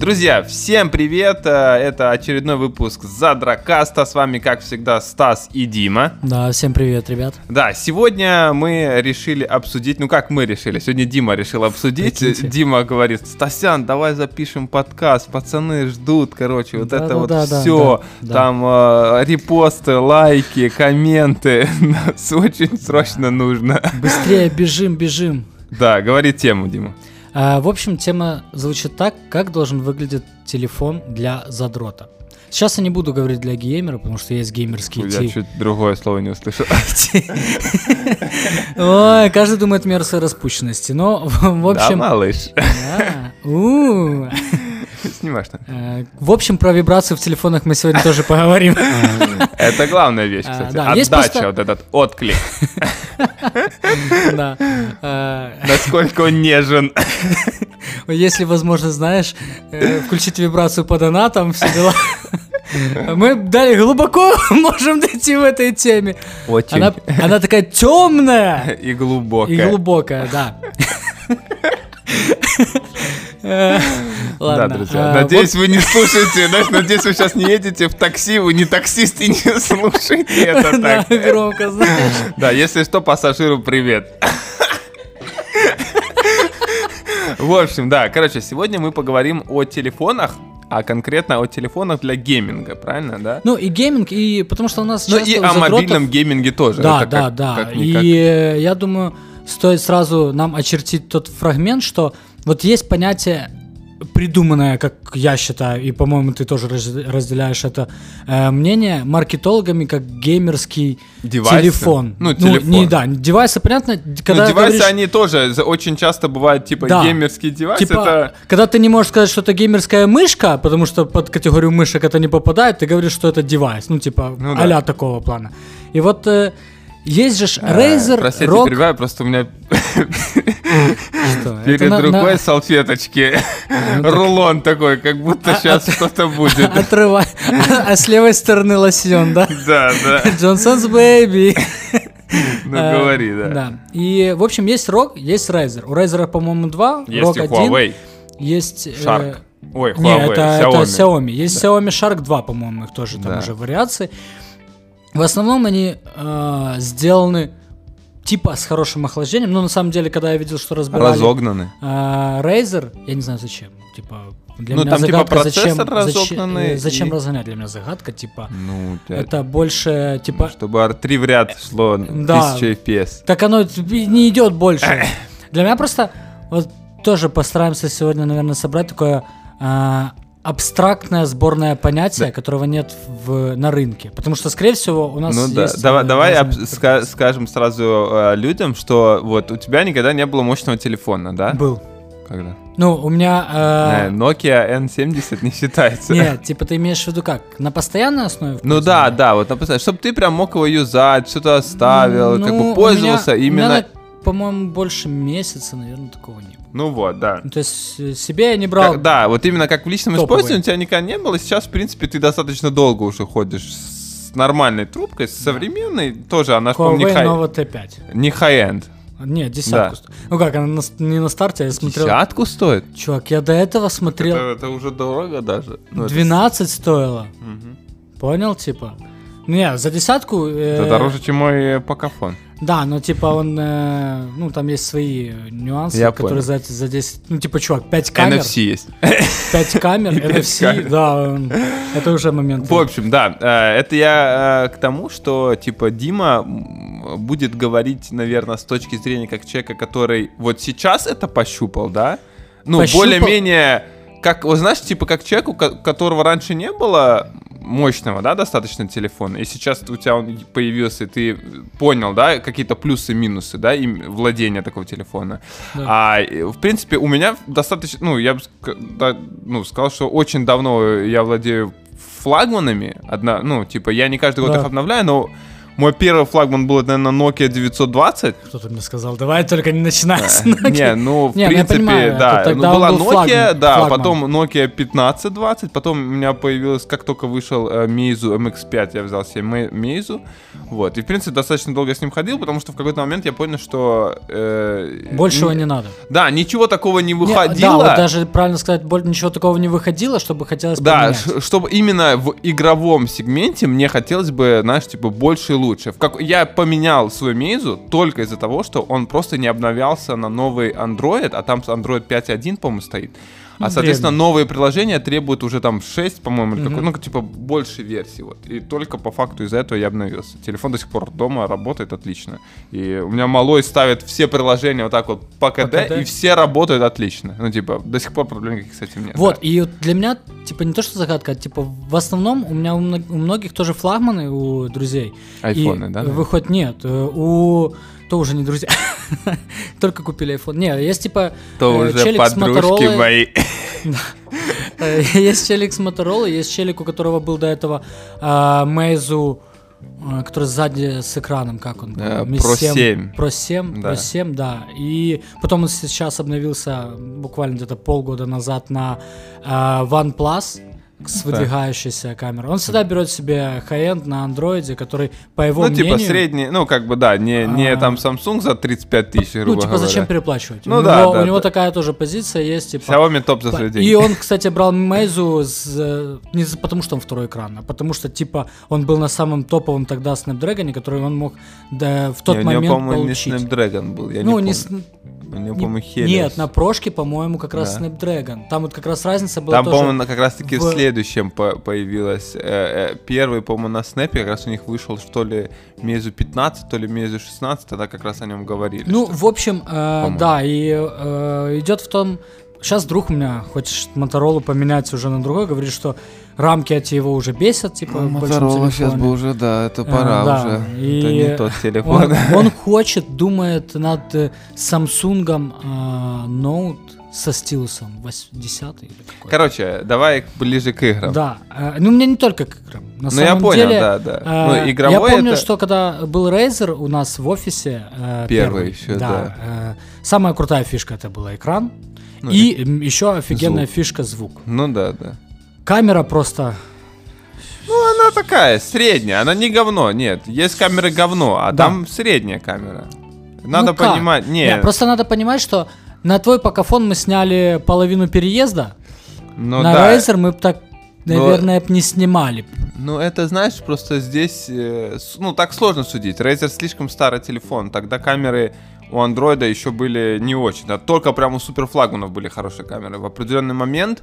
Друзья, всем привет! Э, Это очередной выпуск Задракаста. С вами, как всегда, Стас и Дима. Да, всем привет, ребят. Да, сегодня мы решили обсудить, ну как мы решили, сегодня Дима решил обсудить. Прикиньте. Дима говорит, Стасян, давай запишем подкаст, пацаны ждут, короче, вот это вот Да-да-да-да, все. да. Там э, репосты, лайки, комменты. Нас очень срочно нужно. Быстрее бежим, бежим. Да, говори тему, Дима. А, в общем, тема звучит так, как должен выглядеть телефон для задрота. Сейчас я не буду говорить для геймера, потому что есть геймерские Я чуть другое слово не услышал. Ой, каждый думает мерзкой распущенности. Но, в в Да, общем... малыш. Снимаешь там. Э, В общем, про вибрации в телефонах мы сегодня тоже поговорим. Это главная вещь, А, кстати. Отдача, вот этот отклик. Да. Э, Насколько он нежен. Если, возможно, знаешь, э, включить вибрацию по донатам, все дела. Мы далее глубоко можем дойти в этой теме. Очень. Она, она такая темная И глубокая. и глубокая, да. Э, Да, Ладно. друзья. а, Надеюсь, вы не слушаете. Надеюсь, вы сейчас не едете в такси, вы не таксист и не слушаете это так. громко, знаешь. Да, если что, пассажиру привет. В общем, да, короче, сегодня мы поговорим о телефонах, а конкретно о телефонах для гейминга, правильно, да? Ну и гейминг, и потому что у нас Ну часто и о задротов- мобильном гейминге тоже. Да, да, как- да. как-никак. и я думаю, стоит сразу нам очертить тот фрагмент, что вот есть понятие придуманное, как я считаю, и, по-моему, ты тоже раз- разделяешь это э, мнение, маркетологами как геймерский Девайсы? телефон. Ну, телефон. не, да, девайсы, понятно, когда ну, девайсы, говоришь- они тоже очень часто бывают, типа, Да. геймерские девайсы. Типа, это... когда ты не можешь сказать, что это геймерская мышка, потому что под категорию мышек это не попадает, ты говоришь, что это девайс, ну, типа, Ну да. а такого плана. И вот э, есть же э, Razer, Простите, ROG... перебиваю, просто у меня Что, это перед на- на- рукой салфеточки рулон такой, как будто А- сейчас а- что-то будет. Отрывай. А с левой стороны лосьон, да? Да, да. Johnson's Baby. Ну, Э, говори, да. Да. И, в общем, есть ROG, есть Razer. У Razer, по-моему, два. Есть и. Huawei, Есть... э, Shark. Ой, Не, Huawei, это, это Xiaomi. Xiaomi. Есть Xiaomi Shark 2, по-моему, их тоже там Да. уже вариации. В основном они э, сделаны типа с хорошим охлаждением. Но на самом деле, когда я видел, что разбирали Разогнаны. э, Razer, я не знаю зачем. Типа, для Ну, меня там, типа, загадка, процессор зачем, зачем, разогнанный э, зачем и- разгонять для меня загадка, типа. Ну, да. Это больше, типа, Чтобы R3 в ряд шло Да. 1000 FPS. Так оно не идет больше. Для меня просто вот тоже постараемся сегодня, наверное, собрать такое а, абстрактное сборное понятие, которого нет в, на рынке. Потому что, скорее всего, у нас Ну да, есть... давай, э, давай об- ска- скажем сразу э, людям, что вот у тебя никогда не было мощного телефона, да? Был. Когда? Ну, у меня... Э, Nokia N70 не считается. Нет, типа ты имеешь в виду как? На постоянной основе? Ну да, да, вот написано, чтобы ты прям мог его юзать, что-то оставил, как Ну, бы пользовался у меня- у меня, именно. на- по-моему, больше месяца, наверное, такого не было. Ну вот, да. Ну, то есть э, себе я не брал... Как- да, вот именно как в личном топовые. использовании у тебя никогда не было. Сейчас, в принципе, ты достаточно долго уже ходишь с нормальной трубкой, с современной. Тоже она, по не, Huawei хай... Nova T5. не high-end. Нет, десятку. Да. сто- Ну как, она на не на старте, а я смотрел... Десятку стоит? Чувак, я до этого смотрел... Это, это уже дорого даже. Ну, это 12 стоило. Мгм. Понял, типа? Не, за десятку... э, Это дороже, чем мой э, покафон. Да, но типа он... э, ну, там есть свои нюансы, Я которые понял. за, за 10... Ну, типа, чувак, 5 камер. NFC есть. 5 камер, NFC, камер. да, это уже момент. В общем, да, э, это я э, к тому, что, типа, Дима будет говорить, наверное, с точки зрения как человека, который вот сейчас это пощупал, да? Ну, более-менее, как, вот знаешь, типа, как человеку, ко- которого раньше не было мощного, да, достаточно телефона, и сейчас у тебя он появился, и ты понял, да, какие-то плюсы-минусы, да, им владения такого телефона. Да. А, в принципе, у меня достаточно, ну, я бы да, ну, сказал, что очень давно я владею флагманами. Одна, ну, типа, я не каждый год Да. их обновляю, но Мой первый флагман был, наверное, Nokia 920. Кто-то мне сказал, давай только не начинай с Nokia. Не, ну, в Не, ну, принципе, понимаю, да. Ну, была был Nokia, флагман- да, флагман. потом Nokia 1520, потом у меня появилась, как только вышел э, Meizu MX5, я взял себе Meizu. Вот, и, в принципе, достаточно долго с ним ходил, потому что в какой-то момент я понял, что... э, Большего н- не надо. Да, ничего такого не Не, выходило. да, вот даже правильно сказать, боль- ничего такого не выходило, чтобы хотелось Да, поменять. чтобы именно в игровом сегменте мне хотелось бы, знаешь, типа больше и лучше. В как... Я поменял свой Meizu только из-за того, что он просто не обновлялся на новый Android, а там Android 5.1, по-моему, стоит. А, соответственно, новые приложения требуют уже там 6, по-моему, или какой, ну, типа, больше версий. Вот. И только по факту из-за этого я обновился. Телефон до сих пор дома работает отлично. И у меня малой ставит все приложения вот так вот по КД, и все работают отлично. Ну, типа, до сих пор проблем никаких с этим нет. Вот, и вот для меня, типа, не то что загадка, а типа в основном у меня у, мно- у многих тоже флагманы у друзей. Айфоны, да? Выходит, нет, э, у... То уже не друзья. Только купили iPhone. Не, есть типа То э, уже челик с мои. Э, Есть челик с Motorola, есть челик, у которого был до этого а, Meizu, а, который сзади с экраном, как он? Э, Pro 7. 7. Pro 7, Да. Pro 7, да. И потом он сейчас обновился буквально где-то полгода назад на а, OnePlus с выдвигающейся камерой. Он всегда берет себе high-end на андроиде, который, по его Ну, типа мнению... средний, ну, как бы, да, не, не А. там Samsung за 35 тысяч, грубо Ну, типа, говоря. зачем переплачивать? Ну у да, него, да, у него да. такая тоже позиция есть, типа... Xiaomi топ за свои деньги. И он, кстати, брал Meizu с, э, не потому, что он второй экран, а потому что, типа, он был на самом топовом тогда Snapdragon, который он мог да, в тот Не, у него, момент получить. не Snapdragon был, я ну, не не помню. с- У него, не- по-моему, Helios. Нет, на прошке, по-моему, как раз Да. Snapdragon. Там вот как раз разница была Там, по-моему, как раз-таки в в- следующем по- появилась. э, э, первый, по-моему, на Снэпе как раз у них вышел, что ли, Meizu 15, то ли Meizu 16, тогда как раз о нем говорили. Ну, что- в общем, э, да, и э, идет в том... Сейчас друг у меня хочет Моторолу поменять уже на другой, говорит, что рамки от его уже бесят, типа, в большом Motorola сейчас бы уже, да, это Э, пора да, уже. и Это не тот телефон. Он, он хочет, думает над э, Samsung э, Note со стилусом 10 или какой. Короче, давай ближе к играм. Да, э, ну мне не только к играм. На Ну, я понял, деле, да, да. э, Ну, я игровой помню, это- что когда был Razer у нас в офисе э, Первый ещё, да. э, самая крутая фишка это был экран Ну, и м, еще офигенная звук. фишка звук. Ну да, да. Камера просто Ну, она такая, средняя, она не говно, нет. Есть камеры говно, а Да. там средняя камера. Надо Ну понимать, не, Не, просто надо понимать, что на твой покафон мы сняли половину переезда, ну на да. Razer мы бы так, наверное, б не снимали. Ну, это, знаешь, просто здесь, э, ну, так сложно судить. Razer слишком старый телефон, тогда камеры у андроида еще были не очень. Да, только прям у суперфлагманов были хорошие камеры. В определенный момент,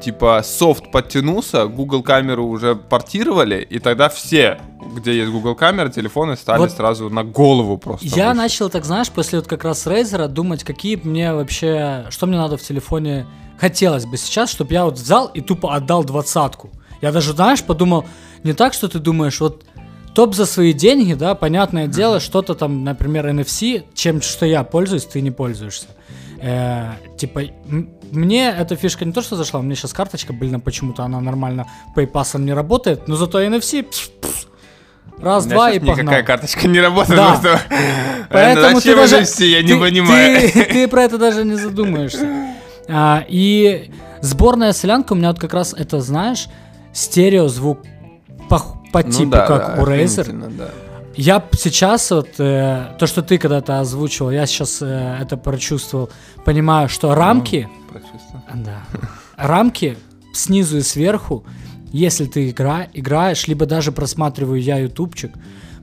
типа, софт подтянулся, Google камеру уже портировали, и тогда все, где есть Google камера, телефоны стали Вот сразу на голову просто. Я выше. начал, так знаешь, после вот как раз Razer думать, какие мне вообще, что мне надо в телефоне хотелось бы сейчас, чтобы я вот взял и тупо отдал двадцатку. Я даже, знаешь, подумал, не так, что ты думаешь, вот топ за свои деньги, да, понятное дело, что-то там, например, NFC, чем что я пользуюсь, ты не пользуешься. Э, типа, мне эта фишка не то, что зашла, у меня сейчас карточка, блин, почему-то она нормально PayPass не работает, но зато NFC, пш, пш, раз, два и погнал. никакая карточка не работает. Да. просто. Поэтому ты даже... все, я не ты- понимаю. Ты, ты про это даже не задумаешься. А, и сборная солянка у меня вот как раз это, знаешь, стереозвук по, по Ну типу, да, как да, у Razer. да. Я сейчас вот, э, то, что ты когда-то озвучивал, я сейчас э, это прочувствовал, понимаю, что рамки, Прочувствовал. да, рамки снизу и сверху, если ты игра, играешь, либо даже просматриваю я ютубчик,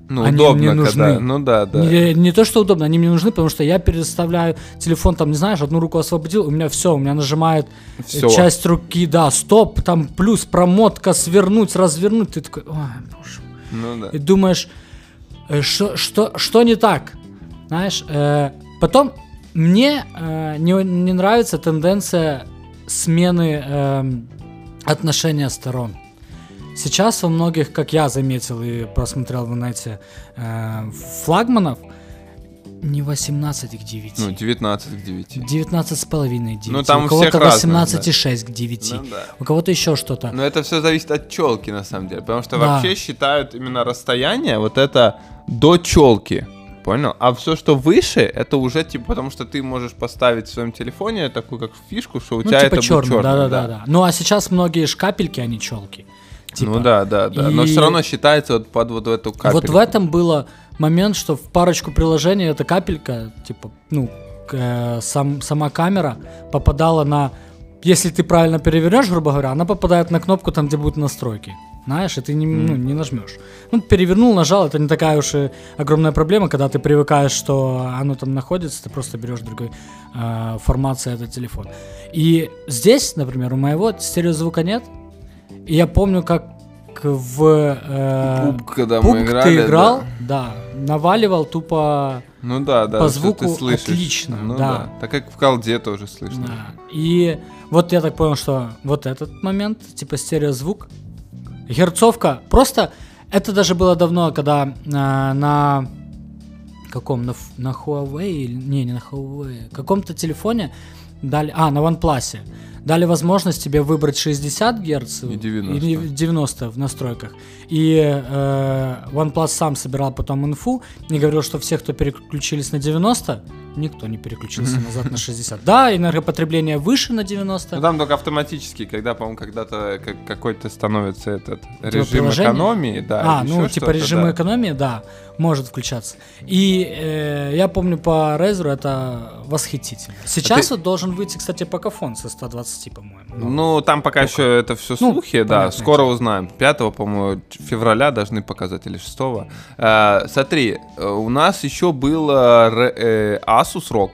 Ну, Они удобно, мне когда... нужны. Ну да, да. Не, не то, что удобно, они мне нужны, потому что я переставляю телефон, там, не знаешь, одну руку освободил, у меня все, у меня нажимает э, Всё. часть руки, да, стоп, там плюс промотка, свернуть, развернуть, ты такой, ой, боже мой». Ну да. и думаешь, что, что, что не так, знаешь, э, потом мне э, не, не нравится тенденция смены эм, отношения сторон. Сейчас во многих, как я заметил и просмотрел в инете, э, флагманов, Не 18 к 9. Ну, 19 к 9. 19 с половиной к 9. Ну, там у кого-то разное, 18,6 к 9. Ну, да. У кого-то еще что-то. Но это все зависит от челки, на самом деле. Потому что Да. вообще считают именно расстояние вот это до челки. Понял? А все, что выше, это уже типа, потому что ты можешь поставить в своем телефоне такую как фишку, что у Ну, тебя типа это черный, будет черный. да, да, да, да. Ну а сейчас многие ж капельки, а не челки. Типа. Ну да, да, да. Но И- все равно считается вот под вот эту капельку. Вот в этом было момент, что в парочку приложений эта капелька, типа, ну, э, сам, сама камера попадала на... Если ты правильно перевернешь, грубо говоря, она попадает на кнопку там, где будут настройки. Знаешь, и ты не, ну, не нажмешь. Ну, перевернул, нажал, это не такая уж и огромная проблема, когда ты привыкаешь, что оно там находится, ты просто берешь другой э, формации этот телефон. И здесь, например, у моего стереозвука нет. И я помню, как в... э, Пуп, когда Пуп, мы играли. ты играл, да. да. наваливал тупо, Ну да, да. По звуку ты слышишь. отлично, Ну да. Так как в колде тоже слышно. да. И вот я так понял, что вот этот момент, типа стереозвук, герцовка, просто это даже было давно, когда э, на каком, на, на Huawei, не, не на Huawei, каком-то телефоне дали, а, на OnePlus, дали возможность тебе выбрать 60 Гц И 90. или 90 в настройках. И э, OnePlus сам собирал потом инфу и говорил, что все, кто переключились на 90, никто не переключился назад на 60. Да, энергопотребление выше на 90. Ну там только автоматически, когда, по-моему, когда-то как- какой-то становится этот режим приложение? экономии, да. а, ну, типа режим да. экономии, да, может включаться. И э, я помню по Razer это восхитительно. Сейчас ты- вот должен выйти, кстати, покафон со 120, по-моему. Ну, там пока еще это все Ну, слухи, да, скоро узнаем. 5, по-моему, февраля должны показать, или 6. Э, смотри, э, у нас еще был э, ре- э, Asus ROG.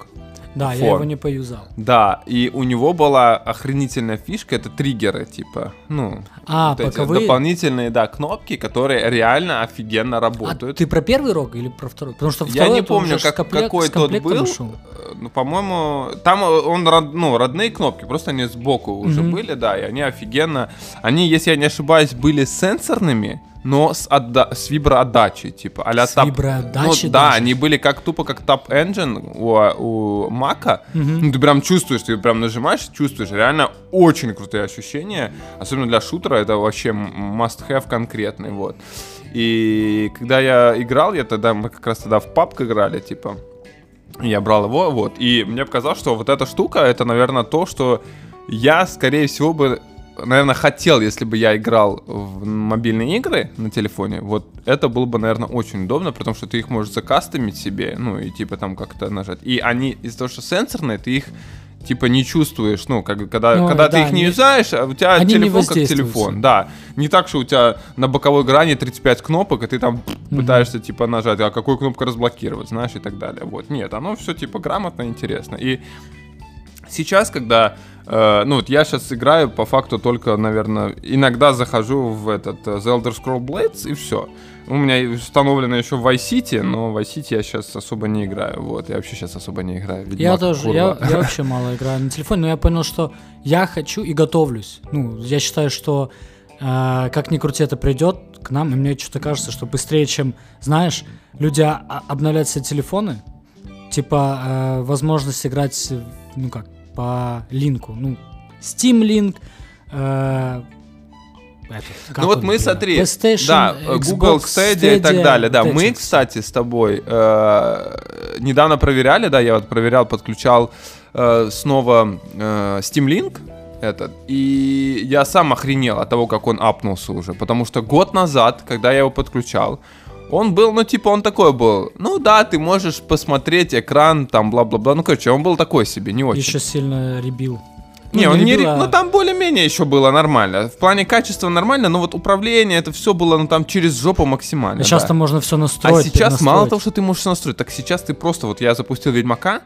да, я фон. его не поюзал. Да, и у него была охренительная фишка, это триггеры, типа, ну, А, вот эти дополнительные, да, кнопки, которые реально офигенно А работают. ты про первый рог или про второй? Потому что Я второй не это помню, как, комплект- какой тот был. ушел. Э, Ну, по-моему, там э, он ну, родные кнопки, просто они сбоку уже Мгм. были, да, и они офигенно. Они, если я не ошибаюсь, были сенсорными, но с, отда- с виброотдачей, типа, а-ля С тап- виброотдачей Ну, да, даже? они были как тупо как Tap Engine у, у Мака. Ну, ты прям чувствуешь, ты прям нажимаешь, чувствуешь. Реально очень крутые ощущения. Особенно для шутера это вообще must-have конкретный, вот. И когда я играл, я тогда, мы как раз тогда в папк играли, типа, я брал его, вот, и мне показалось, что вот эта штука, это, наверное, то, что я, скорее всего, бы, наверное, хотел, если бы я играл в мобильные игры на телефоне, вот это было бы, наверное, очень удобно, потому что ты их можешь закастомить себе, ну, и типа там как-то нажать. И они, из-за того, что сенсорные, ты их типа не чувствуешь, ну, как, когда, Ну, когда да, ты их не они- юзаешь, а у тебя они телефон как телефон, да. Не так, что у тебя на боковой грани 35 кнопок, и ты там пытаешься, типа, нажать, а какую кнопку разблокировать, знаешь, и так далее. Вот, нет, оно все, типа, грамотно, интересно. И сейчас, когда, э, ну, вот я сейчас играю, по факту, только, наверное, иногда захожу в этот э, The Elder Scroll Blades, и все. У меня установлено еще в Vice City, но в Vice City я сейчас особо не играю, вот, я вообще сейчас особо не играю. Я Ведьмак, тоже, я, курва. я вообще мало играю на телефоне, но я понял, что я хочу и готовлюсь. Ну, я считаю, что э, как ни крути это придет к нам, и мне что-то кажется, что быстрее, чем, знаешь, люди обновляют себе телефоны, типа э, возможность играть, ну как, по линку, ну, Steam Link, э, этот, Ну вот мы, блин, смотри, PlayStation, да, Google Xbox, Stadia и так далее, да. Мы, кстати, с тобой э, недавно проверяли, да, я вот проверял, подключал э, снова э, Steam Link этот, и я сам охренел от того, как он апнулся уже, потому что год назад, когда я его подключал, он был, ну, типа, он такой был, ну, да, ты можешь посмотреть экран, там, бла-бла-бла, ну, короче, он был такой себе, не очень. Еще сильно ребил. Не, Ну, он не, ребил, ре- а- ну там более-менее еще было нормально. В плане качества нормально, но вот управление это все было, ну там через жопу максимально. А сейчас да. там можно все А настроить. сейчас мало того, что ты можешь настроить, так сейчас ты просто вот я запустил Ведьмака,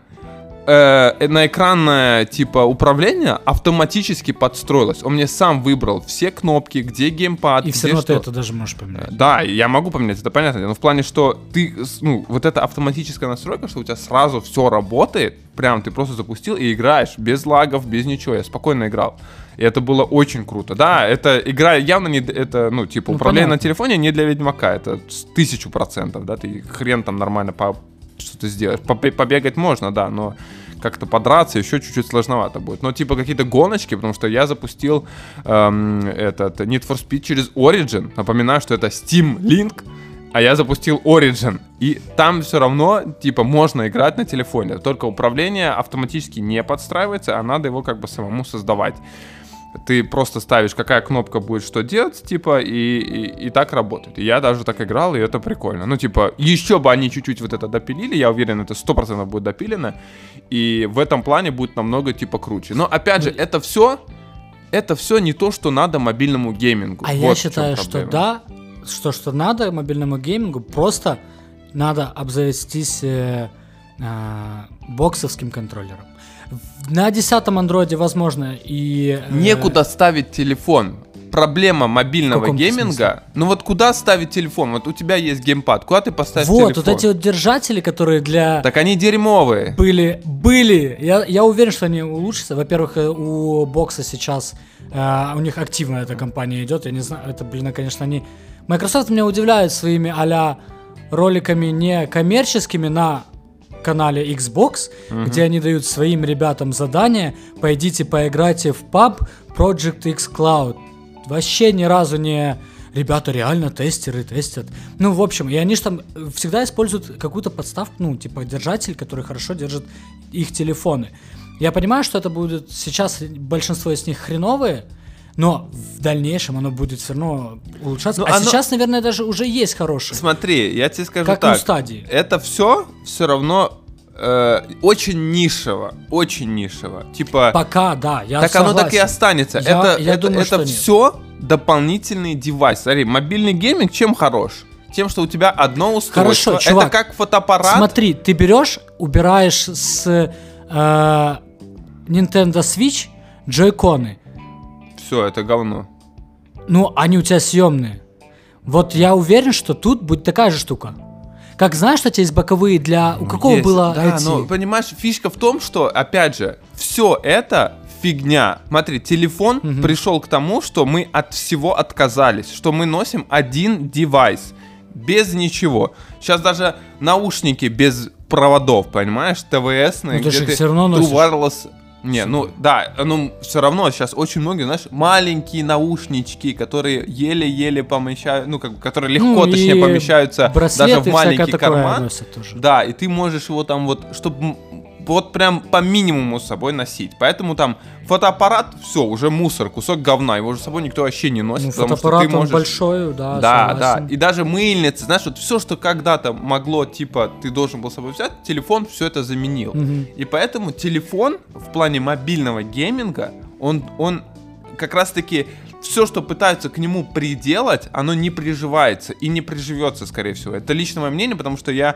э, на экранное типа управление автоматически подстроилось. Он мне сам выбрал все кнопки, где геймпад, И где все равно ты что. это даже можешь поменять. Да, я могу поменять, это понятно. Но в плане, что ты, ну, вот эта автоматическая настройка, что у тебя сразу все работает, прям ты просто запустил и играешь без лагов, без ничего. Я спокойно играл. И это было очень круто. Да, это игра явно не, это, ну, типа, Ну, управление на понятно. телефоне не для Ведьмака, это тысячу процентов, да, ты хрен там нормально по что-то сделаешь. Побе- Побегать можно, да, но как-то подраться еще чуть-чуть сложновато будет. Но типа какие-то гоночки, потому что я запустил эм, этот Need for Speed через Origin. Напоминаю, что это Steam Link, а я запустил Origin. И там все равно, типа, можно играть на телефоне. Только управление автоматически не подстраивается, а надо его как бы самому создавать. Ты просто ставишь, какая кнопка будет что делать, типа, и, и, и так работает. И я даже так играл, и это прикольно. Ну, типа, еще бы они чуть-чуть вот это допилили, я уверен, это 100% будет допилено. И в этом плане будет намного, типа, круче. Но, опять же, это все, это все не то, что надо мобильному геймингу. А Вот я считаю, что да, что что надо мобильному геймингу, просто надо обзавестись э, а, боксовским контроллером. На 10 андроиде, возможно, и... э, Некуда ставить телефон. Проблема мобильного гейминга. Ну вот куда ставить телефон? Вот у тебя есть геймпад, куда ты поставишь Вот, телефон? вот эти вот держатели, которые для... Так они дерьмовые. Были, были. Я, я уверен, что они улучшатся. Во-первых, э, у бокса сейчас э, у них активно эта компания идет. Я не знаю, это, блин, конечно, они. Microsoft меня удивляет своими а роликами не коммерческими на канале Xbox, где они дают своим ребятам задание, пойдите поиграйте в паб Project X Cloud. Вообще ни разу не ребята реально тестеры тестят. Ну, в общем, и они же там всегда используют какую-то подставку, ну, типа держатель, который хорошо держит их телефоны. Я понимаю, что это будет сейчас большинство из них хреновые, но в дальнейшем оно будет все равно улучшаться. Ну, а оно- сейчас, наверное, даже уже есть хорошие. Смотри, я тебе скажу Как так. стадии. Это все все равно э, очень нишево. Очень нишево. Типа, Пока, да, я так оно так и согласен. останется. Я- это я это, думаю, это что нет. все дополнительный девайс. Смотри, мобильный гейминг чем хорош? Тем, что у тебя одно устройство. Хорошо, чувак, это как фотоаппарат. Смотри, ты берешь, убираешь с э, Nintendo Switch джойконы. Все, это говно. Ну, они у тебя съемные. Вот я уверен, что тут будет такая же штука. Как знаешь, что у тебя есть боковые для... У какого Есть, было Да, эти... но понимаешь, фишка в том, что, опять же, все это фигня. Смотри, телефон пришел к тому, что мы от всего отказались, что мы носим один девайс, без ничего. Сейчас даже наушники без проводов, понимаешь, ТВС, Ну, ты же их всё равно носишь. Wireless. Не, ну да, ну все равно сейчас очень многие, знаешь, маленькие наушнички, которые еле-еле помещают, ну как бы, которые легко, Ну, точнее, помещаются даже в маленький карман. тоже. Да, и ты можешь его там вот, чтобы вот прям по минимуму с собой носить. Поэтому там фотоаппарат, все, уже мусор, кусок говна, его уже с собой никто вообще не носит, Ну, потому что ты можешь... большой, да, Да, согласен. да. И даже мыльницы, знаешь, вот все, что когда-то могло, типа, ты должен был с собой взять, телефон все это заменил. Мгм. И поэтому телефон в плане мобильного гейминга, он, он как раз-таки все, что пытаются к нему приделать, оно не приживается и не приживется, скорее всего. Это лично мое мнение, потому что я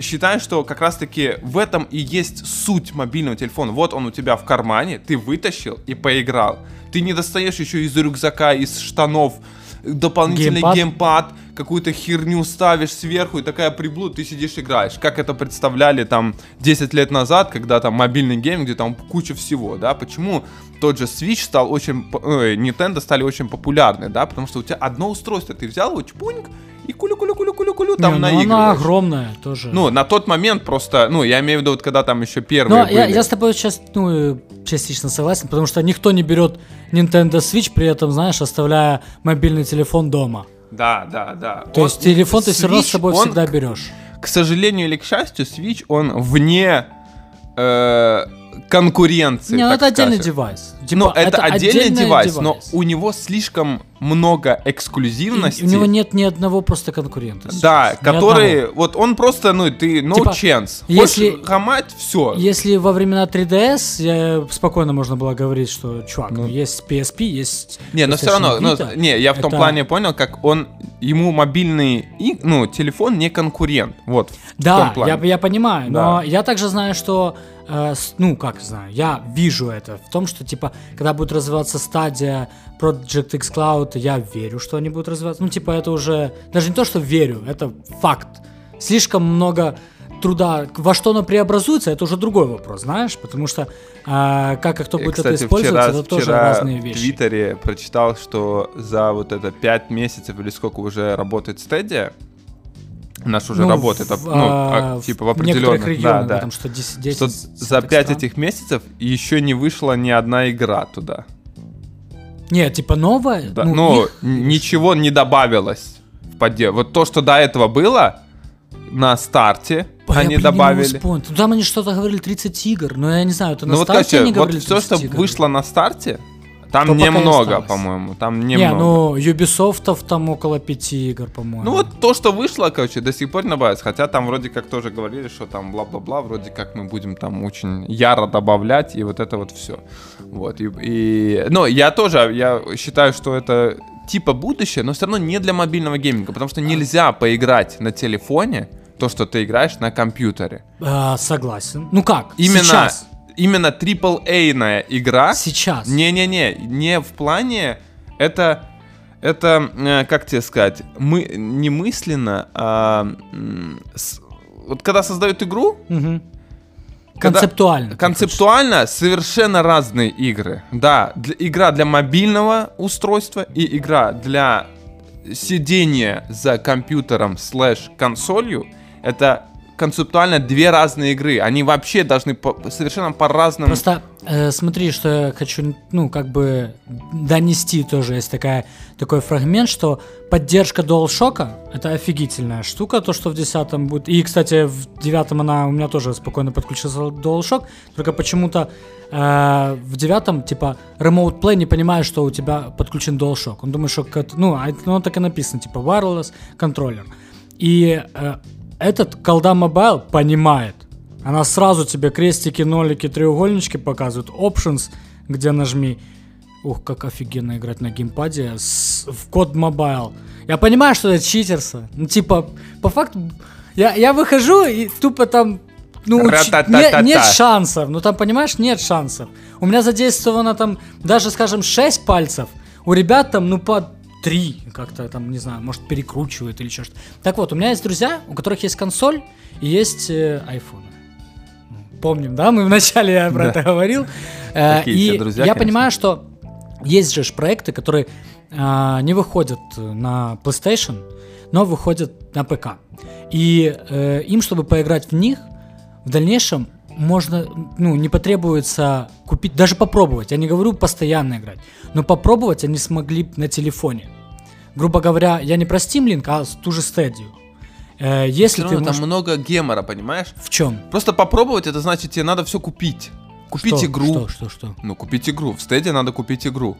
считаю, что как раз-таки в этом и есть суть мобильного телефона. Вот он у тебя в кармане, ты вытащил и поиграл. Ты не достаешь еще из рюкзака, из штанов дополнительный Геймпад? геймпад, какую-то херню ставишь сверху и такая приблуда, ты сидишь играешь. Как это представляли там 10 лет назад, когда там мобильный гейм, где там куча всего, да? Почему тот же Switch стал очень, ой, Nintendo стали очень популярны, да? Потому что у тебя одно устройство, ты взял его, чпуньк, и кулю-кулю-кулю-кулю-кулю, там Не, ну, наигрываешь. она огромная тоже. Ну, на тот момент просто, ну, я имею в виду, вот когда там еще Но первые Ну, я, были. я с тобой сейчас, ну, э, частично согласен, потому что никто не берет Nintendo Switch, при этом, знаешь, оставляя мобильный телефон дома. Да, да, да. То Он- есть телефон ты все равно с Switch, собой он всегда берешь. к сожалению или к счастью, Switch, он вне э, конкуренции. Не, ну это отдельный скажем. девайс. Ну, Типа, это, отдельный отдельный девайс, но у него слишком много И- эксклюзивности. У него нет ни одного просто конкурента. Да, сейчас. Ни который, одного. вот он просто, ну, ты, no Типа, chance. если- Хочешь хамать, все. Если во времена 3DS я, спокойно можно было говорить, что, чувак, ну, есть PSP, есть... Не, но все равно, ну, не, я в том Это- плане понял, как он, ему мобильный, и, ну, телефон не конкурент, вот, Да, я, я понимаю, но Да. я также знаю, что, э, ну, как знаю, я вижу это в том, что, типа, когда будет развиваться стадия Project X Cloud, я верю, что они будут развиваться. Ну, типа, это уже, даже не то, что верю, это факт. Слишком много труда, во что оно преобразуется, это уже другой вопрос, знаешь, потому что э, как и кто будет кстати, это использовать, вчера, это тоже вчера разные в вещи. Твиттере прочитал, что за вот это 5 месяцев или сколько уже работает У нас уже Ну, работает, в, ну, а, а, типа в определенных, регионах, да, да. потому что 10, 10 Что за так 5 стран. этих месяцев еще не вышла ни одна игра туда. Нет, типа новая? Да, ну, их- н- ничего не добавилось в подде. Вот то, что до этого было на старте, я, они блин, не могу добавили. вспомнить. Ну, там они что-то говорили 30 игр, но я не знаю, это на Ну вот, старте короче, они вот говорили все, что 30 игр? вышло на старте, там То немного, по-моему. Там Не, немного. ну, Ubisoft там около 5 игр, по-моему. Ну вот то, что вышло, короче, до сих пор не добавится. Хотя там вроде как тоже говорили, что там бла-бла-бла, вроде как мы будем там очень яро добавлять, и вот это вот все. Вот, и, и... Ну, я тоже, я считаю, что это типа будущее, но все равно не для мобильного гейминга, потому что нельзя поиграть на телефоне то, что ты играешь на компьютере. А, согласен. Ну как? Именно, Сейчас. Именно AAA-ная игра... Сейчас. Не-не-не, не в плане, это, это, э, как тебе сказать, мы не мысленно, а с- вот когда создают игру, Мгм. Когда- Концептуально. концептуально совершенно разные игры. Да, для- игра для мобильного устройства и игра для сидения за компьютером слэш консолью, это концептуально две разные игры. Они вообще должны по- совершенно по-разному... Просто э, смотри, что я хочу, ну, как бы донести тоже. Есть такая, такой фрагмент, что поддержка DualShock это офигительная штука, то, что в 10 будет. И, кстати, в 9 она у меня тоже спокойно подключился DualShock, только почему-то э, в 9 типа Remote Play не понимает, что у тебя подключен DualShock. Он думает, что ну, а это- ну, так и написано, типа wireless контроллер. И э, этот колда Mobile понимает. Она сразу тебе крестики, нолики, треугольнички показывает. Options, где нажми. Ух, как офигенно играть на геймпаде с- в код Mobile. Я понимаю, что это читерство. Ну, типа, по факту, я, я выхожу и тупо там ну, не- нет шансов. Ну, там, понимаешь, нет шансов. У меня задействовано там даже, скажем, 6 пальцев. У ребят там, ну, по 3 как-то там, не знаю, может, перекручивают или что-то. Так вот, у меня есть друзья, у которых есть консоль и есть э, iPhone. Помним, да? Мы вначале я про Да. это говорил. Э, Такие и друзья, я конечно. понимаю, что есть же проекты, которые а, не выходят на PlayStation, но выходят на ПК. И э, им, чтобы поиграть в них, в дальнейшем можно, ну, не потребуется купить, даже попробовать. Я не говорю постоянно играть, но попробовать они смогли на телефоне. Грубо говоря, я не про Steam Link, а ту же Stadia. Э, если ты можешь... там много гемора, понимаешь? В чем? Просто попробовать, это значит, тебе надо все купить. Купить Что? игру. Что, что, что? Ну, купить игру. В стеде надо купить игру.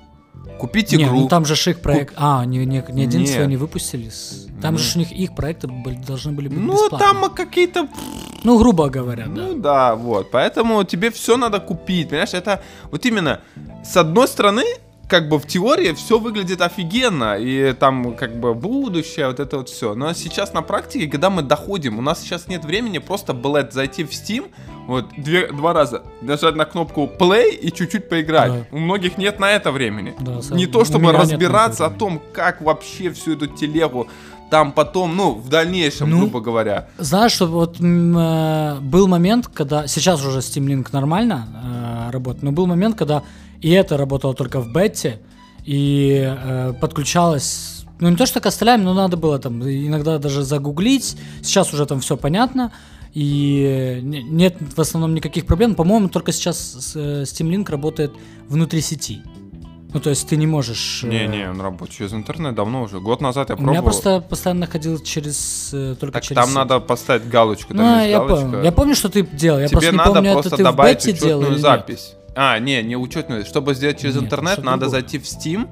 Купить Не, игру. ну там же их проект... А, не, не, не один Нет. свой не выпустили. Там же ж у них их проекты были- должны были быть Ну, бесплатные. там какие-то... Ну, грубо говоря, да. Ну да, вот. Поэтому тебе все надо купить. Понимаешь, это вот именно с одной стороны, как бы в теории все выглядит офигенно, и там как бы будущее, вот это вот все. Но сейчас на практике, когда мы доходим, у нас сейчас нет времени просто, блядь, зайти в Steam, вот две, два раза нажать на кнопку play и чуть-чуть поиграть. Да. У многих нет на это времени. Да, сам- Не то, чтобы разбираться о том, как вообще всю эту телегу там потом, ну, в дальнейшем, Ну, грубо говоря. Знаешь, что вот э, был момент, когда... Сейчас уже Steam Link нормально э, работает, но был момент, когда и это работало только в бете, и э, подключалось... Ну, не то, что к остальным, но надо было там иногда даже загуглить. Сейчас уже там все понятно. И не- нет в основном никаких проблем. По-моему, только сейчас э, Steam Link работает внутри сети. Ну, то есть ты не можешь... э, Не-не, он работает через интернет давно уже. Год назад я У пробовал. меня просто постоянно ходил через... э, только Так через там надо поставить галочку, там Ну, я галочка. помню. Я помню, что ты делал. Я Тебе просто не надо помню, просто это ты в добавить бете делал нет. А, не, не учетную. Чтобы сделать через Нет, интернет, надо другое. зайти в Steam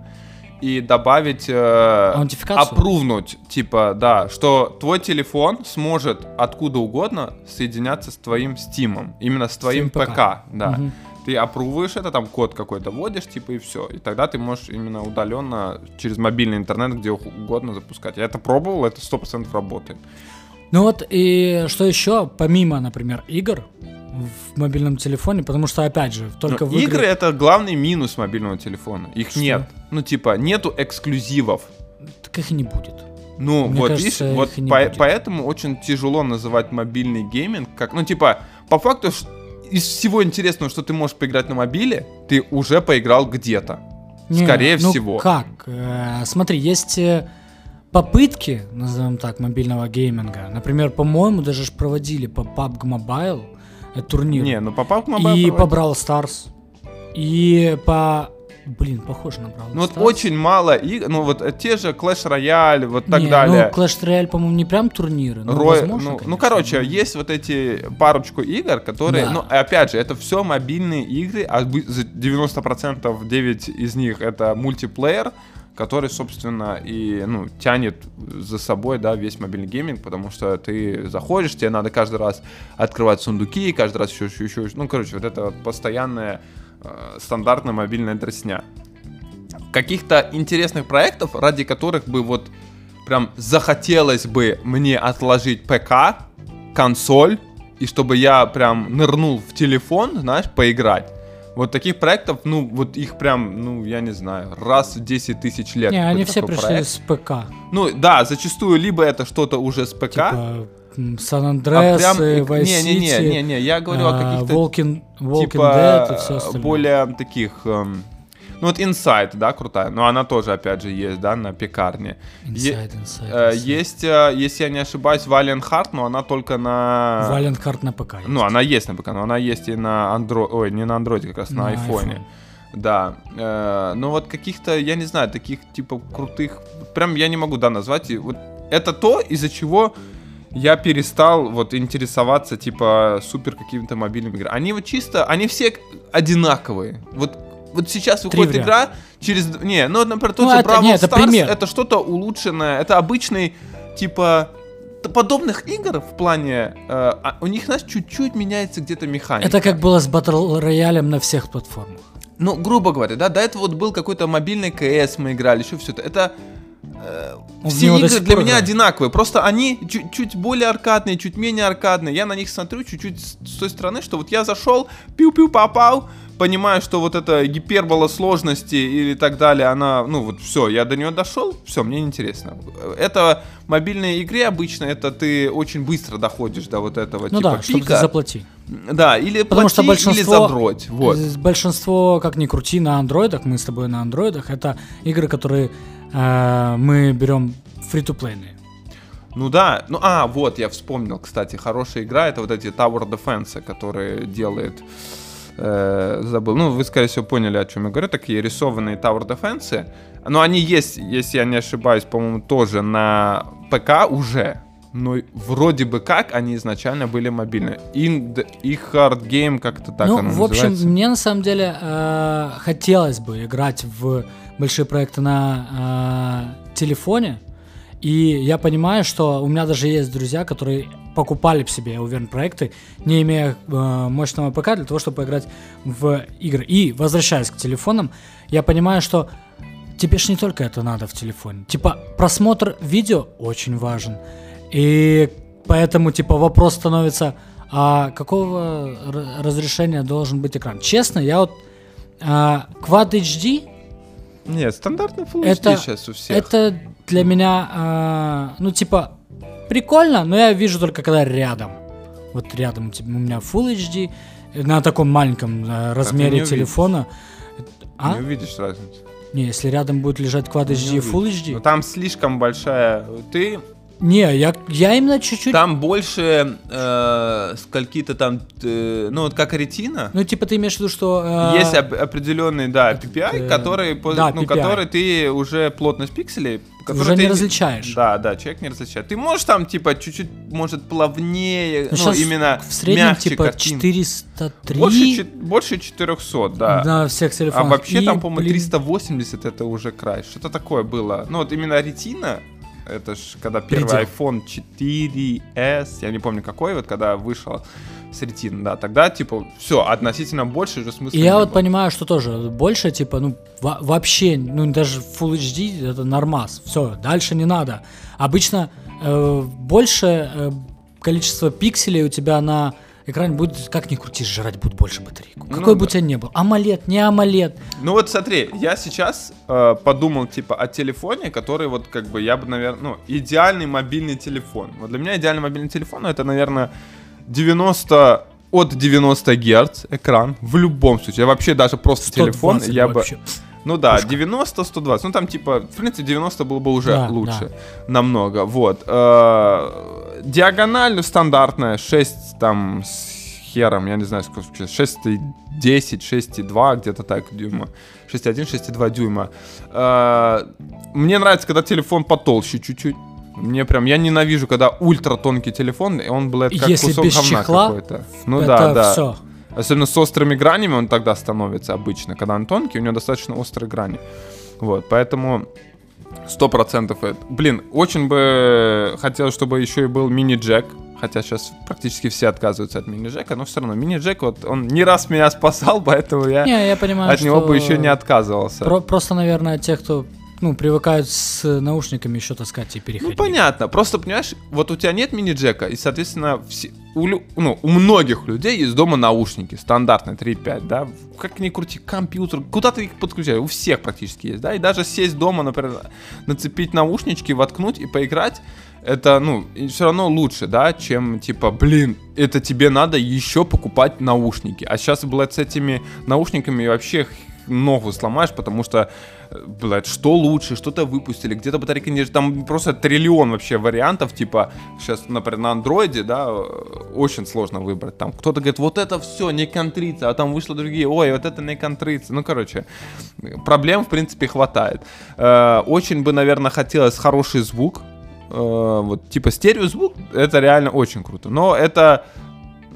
и добавить... Э, опрувнуть, типа, да, что твой телефон сможет откуда угодно соединяться с твоим Steam. Именно с твоим ПК. ПК, да. Мгм. Ты опрувываешь это, там код какой-то вводишь, типа, и все. И тогда ты можешь именно удаленно через мобильный интернет где угодно запускать. Я это пробовал, это 100% работает. Ну вот и что еще, помимо, например, игр в мобильном телефоне, потому что, опять же, только в игры... игры это главный минус мобильного телефона. Их Что? нет. Ну, типа, нету эксклюзивов. Так их и не будет. Ну, Мне вот кажется, видишь, вот по- будет. поэтому очень тяжело называть мобильный гейминг как, ну, типа, по факту, из всего интересного, что ты можешь поиграть на мобиле, ты уже поиграл где-то. Не, Скорее ну всего. как? Э, смотри, есть... э, попытки, назовем так, мобильного гейминга. Например, по-моему, даже проводили по PUBG Mobile турнир. Не, ну по PUBG Mobile и по. Brawl Stars. И по... Блин, похоже на Brawl Ну вот очень мало игр, ну вот э, те же Clash Royale, вот так Не, далее. Ну, Clash Royale, по-моему, не прям турниры. но Рой- возможно, ну, ну, конечно. короче, есть вот эти парочку игр, которые, Да. ну, опять же, это все мобильные игры, а бы- за 90% 9 из них это мультиплеер, который, собственно, и, ну, тянет за собой, да, весь мобильный гейминг, потому что ты заходишь, тебе надо каждый раз открывать сундуки, каждый раз еще, еще, еще, ну, короче, вот это вот постоянная э, стандартная мобильная дресня. Каких-то интересных проектов, ради которых бы вот прям захотелось бы мне отложить ПК, консоль, и чтобы я прям нырнул в телефон, знаешь, поиграть. Вот таких проектов, ну, вот их прям, ну, я не знаю, раз в 10 тысяч лет. Не, они все пришли проект. с ПК. Ну, да, зачастую либо это что-то уже с ПК, Типа Сан а Андреас, прям... э, Vice Не, не, не, не, не, я говорю о а, каких-то Walking, Walking типа Dead и все остальное. более таких... эм, ну вот Inside, да, крутая, но она тоже, опять же, есть, да, на пекарне. Inside, Inside, э, Inside. есть, э, если я не ошибаюсь, Valiant Heart, но она только на... Valiant Heart на ПК есть. Ну, она есть на ПК, но она есть и на Android, ой, не на Android, как раз на, На айфоне. iPhone. Да, э, но вот каких-то, я не знаю, таких типа крутых, прям я не могу, да, назвать. И вот это то, из-за чего я перестал вот интересоваться типа супер какими-то мобильными играми. Они вот чисто, они все одинаковые. Вот вот сейчас выходит варианта. игра через... Не, ну, например, тот Ну, же это- Brawl не, это пример. это что-то улучшенное, это обычный, типа, подобных игр в плане... э, а у них, знаешь, чуть-чуть меняется где-то механика. Это как было с Battle Royale на всех платформах. Ну, грубо говоря, да, до этого вот был какой-то мобильный КС, мы играли, еще все это. Это все него до игры для меня одинаковые. Просто они чуть, чуть более аркадные, чуть менее аркадные. Я на них смотрю чуть-чуть с, той стороны, что вот я зашел, пиу-пиу попал, понимаю, что вот эта гипербола сложности или так далее, она, ну вот все, я до нее дошел, все, мне неинтересно. Это мобильные игры обычно, это ты очень быстро доходишь до вот этого Ну типа да, чтобы пика. ты заплати. Да, или Потому что плати, или большинство, задроть. Вот. э, большинство, как ни крути, на андроидах, мы с тобой на андроидах, это игры, которые э, мы берем фри-то-плейные. Ну да, ну а, вот, я вспомнил, кстати, хорошая игра, это вот эти Tower Defense, которые делает, э, забыл, ну вы, скорее всего, поняли, о чем я говорю, такие рисованные Tower Defense, но они есть, если я не ошибаюсь, по-моему, тоже на ПК уже, но вроде бы как они изначально были мобильные. Ind, и Hard Game, как-то так ну, оно в общем, называется. мне на самом деле э, хотелось бы играть в большие проекты на э, телефоне. И я понимаю, что у меня даже есть друзья, которые покупали бы себе, я уверен, проекты, не имея э, мощного ПК, для того, чтобы поиграть в игры. И, возвращаясь к телефонам, я понимаю, что тебе ж не только это надо в телефоне. Типа, просмотр видео очень важен. И поэтому, типа, вопрос становится, а какого разрешения должен быть экран? Честно, я вот а, Quad HD Нет, стандартный Full это, HD сейчас у всех. это для меня, а, ну, типа, прикольно, но я вижу только когда рядом. Вот рядом типа, у меня Full HD на таком маленьком а, размере не телефона. А? Не увидишь разницу. Не, если рядом будет лежать Quad HD и Full. HD. Ну, там слишком большая... Ты Не, я, я именно чуть-чуть... Там больше э, скольки-то там, э, ну вот как ретина. Ну, типа, ты имеешь в виду, что... э, Есть оп- определенный, да, PPI, э, который, да, ну, PPI. который ты уже плотность пикселей, Уже ты не различаешь. Да, да, человек не различает. Ты можешь там типа чуть-чуть, может, плавнее, ну, щас именно в среднем, мягче типа, картинка. 403 Больше, больше 400, да. на всех А телефонах. вообще И, там, по-моему, блин, 380 это уже край. Что-то такое было. Ну вот именно ретина, это ж когда первый Предел. iPhone 4s, я не помню какой, вот когда вышел с ретина, да, тогда типа все, относительно больше уже смысла я вот было. понимаю, что тоже больше, типа, ну, во- вообще, ну, даже Full HD это нормас. Все, дальше не надо. Обычно э, больше э, количество пикселей у тебя на экране будет, как ни крути, жрать будет больше батарейку. Ну Какой бы да. у тебя ни был. AMOLED, не AMOLED. Ну вот смотри, я сейчас э, подумал типа о телефоне, который вот как бы я бы, наверное, ну, идеальный мобильный телефон. Вот для меня идеальный мобильный телефон это, наверное, 90 от 90 Гц экран в любом случае. Я вообще даже просто телефон, 120 я бы вообще. Ну да, Пушка. 90-120. Ну там типа, в принципе, 90 было бы уже Да, лучше. Намного. Вот. Э, Диагональ стандартная, 6 там с хером, я не знаю, сколько сейчас, 6,10, 6,2, где-то так дюйма. 6,1, 6,2 дюйма. Э, Мне нравится, когда телефон потолще чуть-чуть. Мне прям, я ненавижу, когда ультра тонкий телефон, и он, блядь, как Если кусок без говна чехла, какой-то. Ну это да, да. все. Особенно с острыми гранями он тогда становится обычно. Когда он тонкий, у него достаточно острые грани. Вот, поэтому сто процентов это. Блин, очень бы хотелось, чтобы еще и был мини-джек. Хотя сейчас практически все отказываются от мини-джека, но все равно мини-джек, вот он не раз меня спасал, поэтому я Не, я понимаю, от него бы еще не отказывался. про- просто, наверное, те, кто ну, привыкают с наушниками еще таскать и Ну переходить. понятно, просто понимаешь, вот у тебя нет мини-джека, и, соответственно, все, у, ну, у многих людей есть дома наушники, стандартные 3.5, да, как ни крути, компьютер, куда ты их подключаешь, у всех практически есть, да, и даже сесть дома, например, нацепить наушнички, воткнуть и поиграть, это, ну, все равно лучше, да, чем, типа, блин, это тебе надо еще покупать наушники. А сейчас, блядь, с этими наушниками вообще ногу сломаешь, потому что, блядь, что лучше, что-то выпустили, где-то батарейка не... Там просто триллион вообще вариантов, типа, сейчас, например, на андроиде, да, очень сложно выбрать. Там кто-то говорит, вот это все не контрится, а там вышло другие, ой, вот это не контрится. Ну, короче, проблем, в принципе, хватает. Э, Очень бы, наверное, хотелось хороший звук, Э, вот типа стереозвук, это реально очень круто. Но это,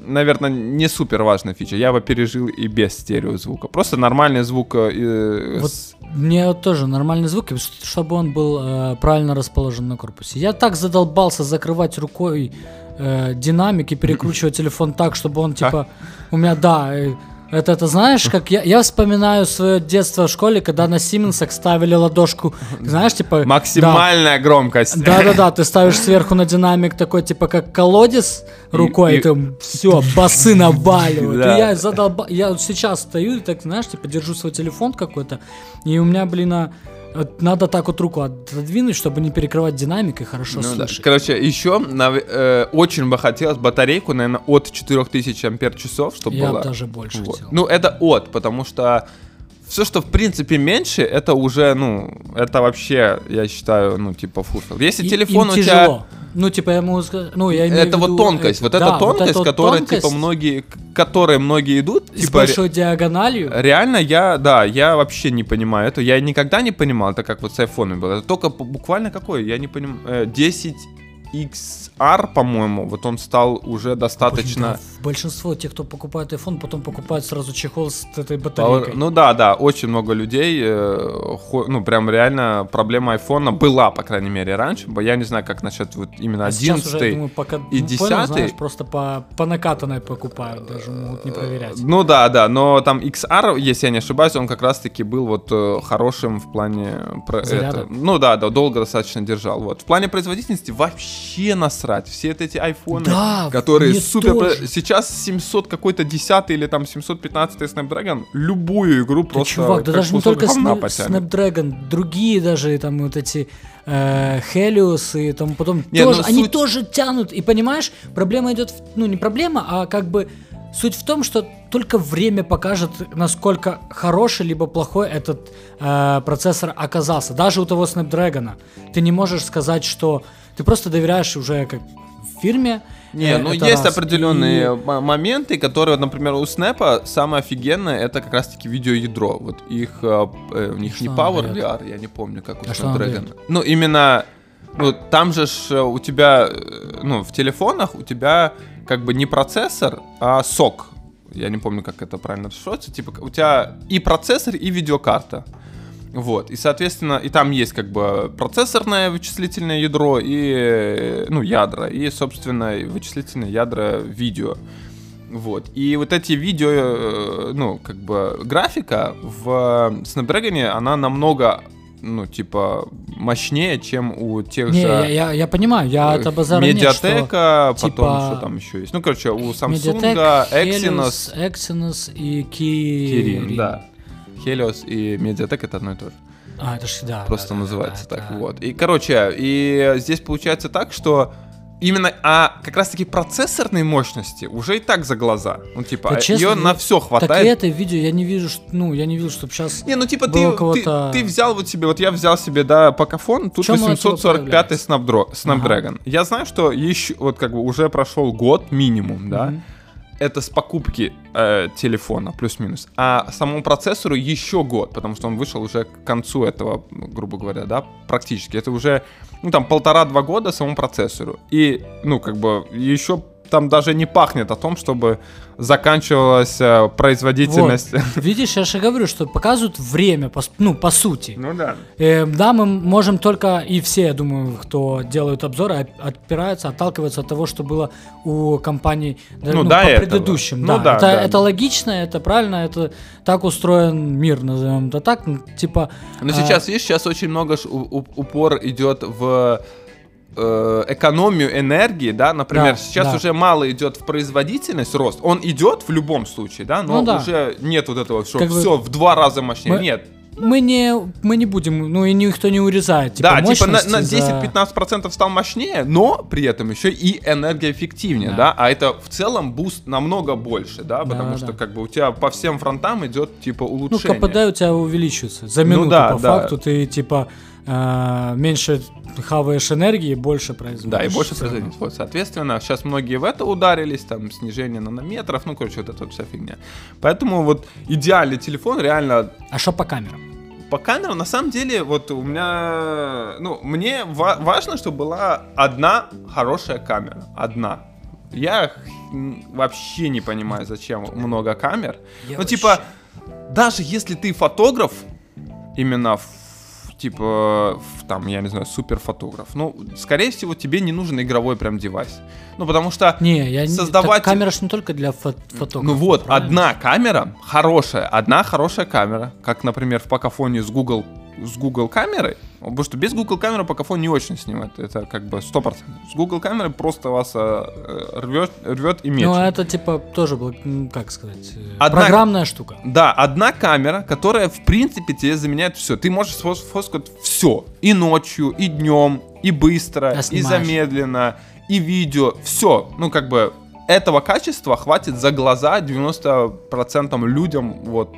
наверное, не супер важная фича. Я бы пережил и без стереозвука. Просто нормальный звук. э, Вот с- Мне вот тоже нормальный звук, чтобы он был э, правильно расположен на корпусе. Я так задолбался закрывать рукой э, динамик и перекручивать телефон так, чтобы он типа... У меня, да, э, это, это знаешь, как я, я вспоминаю свое детство в школе, когда на Сименсах ставили ладошку, знаешь, типа... да, Максимальная громкость. Да-да-да, ты ставишь сверху на динамик такой, типа, как колодец рукой, и, и- ты все, басы наваливают. Да. И я задолба... Я вот сейчас стою и так, знаешь, типа, держу свой телефон какой-то, и у меня, блин, а, вот надо так вот руку отодвинуть, чтобы не перекрывать динамик и хорошо Ну да. слышать. Короче, еще нав- э, очень бы хотелось батарейку, наверное, от 4000 ампер часов, чтобы Я было. бы даже больше Вот. хотел. Ну, это от, потому что все, что в принципе меньше, это уже, ну, это вообще, я считаю, ну, типа фурфел. Если И- телефон у тяжело. тебя... Ну, типа, я могу сказать... Ну, я имею Это в вот виду, тонкость, э, вот да, эта тонкость, вот которая, тонкость типа, многие, к которой многие идут, С типа, большой диагональю. реально я, да, я вообще не понимаю это, я никогда не понимал, это как вот с айфоном было, это только буквально какой, я не понимаю, э, 10 XR, по-моему, вот он стал уже Блин, достаточно... да, большинство тех, кто покупает iPhone, потом покупают сразу чехол с этой батарейкой. Ну да, да, очень много людей, э, ну прям реально проблема айфона была, по крайней мере, раньше. Я не знаю, как насчет вот именно А уже, 11 я думаю, пока, и ну, понял, 10. знаешь, просто по, по накатанной покупают, даже могут не проверять. Ну да, да, но там XR, если я не ошибаюсь, он как раз-таки был вот э, хорошим в плане... Заряда? это, ну да, да, долго достаточно держал. Вот. В плане производительности вообще насрать. Все вот эти айфоны, Да, которые супер... тоже. Сейчас 700 какой-то 10 или там 715 Snapdragon, любую игру Да, просто чувак, да даже не только потянет. Snapdragon, другие даже там вот эти э, Helios и тому потом Не, тоже, ну, они суть- тоже тянут. И понимаешь, проблема идет, в- ну не проблема, а как бы суть в том, что только время покажет, насколько хороший либо плохой этот э, процессор оказался. Даже у того Snapdragon ты не можешь сказать, что ты просто доверяешь уже как фирме. Не, э, ну есть раз. определенные И- моменты, которые, например, у Снэпа самое офигенное это как раз-таки видеоядро. Вот их, э, э, у них Что не Power? VR, я не помню, как у А Snapdragon. Ну, именно, ну, там же ж, э, у тебя, ну, в телефонах у тебя как бы не процессор, а сок. Я не помню, как это правильно расшифровывается. Типа, у тебя и процессор, и видеокарта. Вот, и, соответственно, и там есть как бы процессорное вычислительное ядро и, ну, ядра, и, собственно, и вычислительные ядра видео. Вот, и вот эти видео, э, ну, как бы графика в Snapdragon, она намного, ну, типа, мощнее, чем у тех Не, же... я, я, я понимаю, я э, от базара нет, что- Медиатека, потом типа, что там еще есть. Ну, короче, у Samsung, Mediatek, Exynos, Helios, Exynos и Kirin. Kirin, да. Helios и Mediatek это одно и то же. А, это ж, да. просто да, да, называется да, так. это- Вот. И, короче, и здесь получается так, что именно, а как раз-таки процессорной мощности уже и так за глаза. Ну, типа, Да, честно, ее на все Так хватает. и это видео я не вижу, что, ну, я не вижу, чтобы сейчас... Не, ну типа ты, ты, ты взял вот себе, вот я взял себе, да, покафон, тут чём оно у тебя 845 появляется? Snapdro- Snapdragon. Я знаю, что еще, вот как бы уже прошел год минимум, да, Мгм. Это с покупки э, телефона, плюс-минус. А самому процессору еще год, потому что он вышел уже к концу этого, грубо говоря, да, практически. Это уже, ну, там, полтора-два года самому процессору. И, ну, как бы, еще там даже не пахнет о том, чтобы заканчивалась э, производительность. Вот. Видишь, я же говорю, что показывают время, по, ну, по сути. Ну да. Э, да, мы можем только, и все, я думаю, кто делают обзоры, отпираются, отталкиваются от того, что было у компаний да, Ну, ну, до по этого. предыдущим. Ну да. да, это, да. это логично, это правильно, это так устроен мир, назовем это так. ну, Типа, Но а, сейчас, видишь, сейчас очень много упор идет в э, экономию энергии, да, например, Да, сейчас да. уже мало идет в производительность рост, он идет в любом случае, да, но Ну да. уже нет вот этого, что Как бы все в два раза мощнее, мы- нет, мы не, мы не будем, ну и никто не урезает. Типа, да, типа на, на за- 10-15% стал мощнее, но при этом еще и энергоэффективнее, да. Да. а это в целом буст намного больше, да, потому Да, что да. как бы у тебя по всем фронтам идет типа Ну, улучшение. КПД у тебя увеличивается. За Ну минуту, да, по да. факту, ты типа э, меньше хаваешь энергии, больше производишь. Да, и больше производительность. Вот, соответственно, сейчас многие в это ударились, там, снижение нанометров, ну, короче, вот эта вот вся фигня. Поэтому вот идеальный телефон реально А что по камерам? по камерам, на самом деле, вот у меня, ну, мне ва- важно, чтобы была одна хорошая камера. Одна. Я вообще не понимаю, зачем много камер. Я ну, типа, даже если ты фотограф, именно в- типа, там, я не знаю, суперфотограф, ну, скорее всего, тебе не нужен игровой прям девайс. Ну, потому что Не, я не... Создаватель- так камера ж не только для фо- фотографов. ну вот, правильно? одна камера, хорошая, одна хорошая камера, как, например, в покафоне с Google, с Google камерой, потому что без Google камеры покафон не очень снимает, это как бы 100%. С Google камерой просто вас э, э, рвет, рвет и мечет. Ну, это типа тоже, как сказать, э, Одна- программная штука. Да, одна камера, которая, в принципе, тебе заменяет все. Ты можешь фоткать все. И ночью, и днем, и быстро, А и замедленно, и видео. Все. Ну, как бы, этого качества хватит за глаза 90% людям, вот,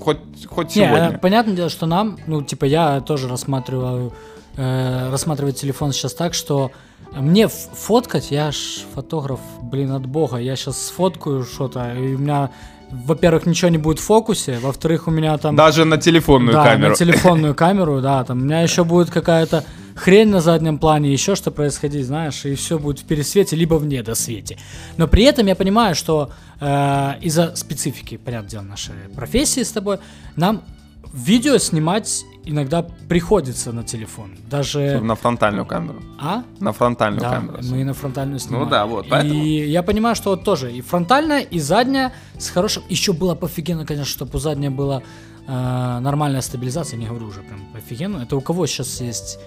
хоть, хоть Не, сегодня. э, понятное дело, что нам, ну, типа, я тоже рассматриваю, э, рассматриваю телефон сейчас так, что мне фоткать, я ж фотограф, блин, от бога, я сейчас сфоткаю что-то, и у меня, во-первых, ничего не будет в фокусе, во-вторых, у меня там... Даже на телефонную да, камеру. на телефонную камеру, да, там у меня еще будет какая-то хрень на заднем плане, еще что происходить, знаешь, и все будет в пересвете, либо в недосвете. Но при этом я понимаю, что э, из-за специфики, понятное дело, нашей профессии с тобой, нам видео снимать иногда приходится на телефон. Даже... На фронтальную камеру. А? На фронтальную Да, камеру. мы на фронтальную снимаем. да, вот, поэтому- И я понимаю, что вот тоже и фронтальная, и задняя с хорошим... Еще было пофигенно, конечно, чтобы у задней была э, нормальная стабилизация, не говорю уже прям офигенно. Это у кого сейчас есть...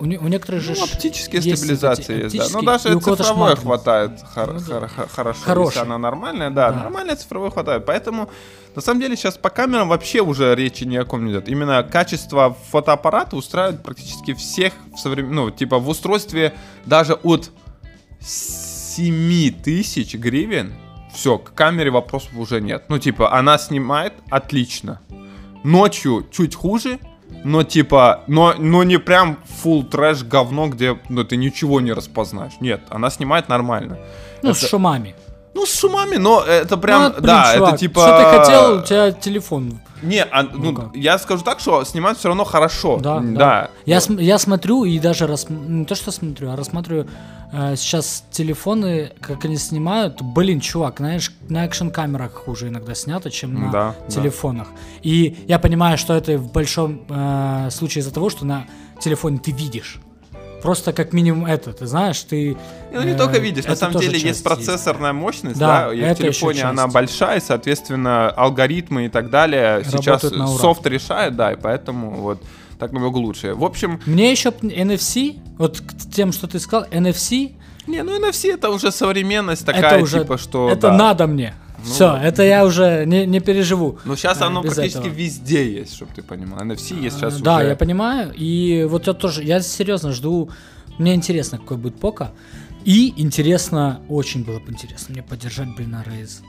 У, у некоторых же Ну, оптические есть стабилизации эти есть, да. Ну, даже цифровой хватает хор- Ну хор- хор- хорошо, Хороший. если она нормальная, да, Да. нормальная цифровой хватает. Поэтому, на самом деле, сейчас по камерам вообще уже речи ни о ком не идет. Именно качество фотоаппарата устраивает практически всех в современ... ну, типа в устройстве даже от 7 тысяч гривен, все, к камере вопросов уже нет. Ну, типа, она снимает отлично. Ночью чуть хуже, но типа, но, но не прям full трэш говно, где ну, ты ничего не распознаешь. Нет, она снимает нормально. Ну, Это- с шумами. Ну, с шумами, но это прям, Ну, блин, да, чувак, это типа... Что ты хотел, у тебя телефон. Не, а, ну, Ну я скажу так, что снимать все равно хорошо. Да, да. да. Я, Вот. см- я смотрю и даже рас... не то что смотрю, а рассматриваю сейчас телефоны, как они снимают. Блин, чувак, знаешь, на экшн камерах хуже иногда снято, чем на Да, да. телефонах. И я понимаю, что это в большом э, случае из-за того, что на телефоне ты видишь. Просто как минимум это, ты знаешь, ты... Ну, не э, только видишь, на самом деле есть процессорная мощность, Да, да, и в телефоне она большая, соответственно, алгоритмы и так далее сейчас Работают ура. софт решает, да, и поэтому вот так намного лучше. В общем, Мне еще NFC, вот к тем, что ты сказал, NFC, не, ну NFC это уже современность такая, это уже, типа, что... это да. надо мне. Ну Все, это я уже не, не переживу. Ну, сейчас э, оно практически этого. везде есть, чтобы ты понимал. NFC есть сейчас А, Да, уже... я понимаю. И вот я тоже, я серьезно жду Мне интересно, какой будет Пока. И интересно, очень было бы интересно мне поддержать, блин, на Razer.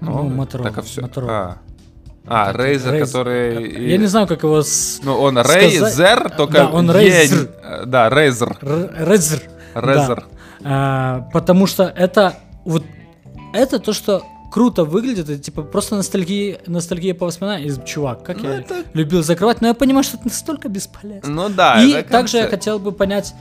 Ну, ну, Motorola, Так, а все. Motorola. А, а Razer, Razer. который... Я не знаю, как его... с- Ну, он сказать. Razer, только... Да, он Razer. Да, Razer. Razer. Razer. А, потому что это вот это то, что круто выглядит, это типа просто ностальгия, ностальгия по воспоминаниям. И, чувак, как Ну, я это- любил закрывать, но я понимаю, что это настолько бесполезно. Ну да, И также я хотел бы понять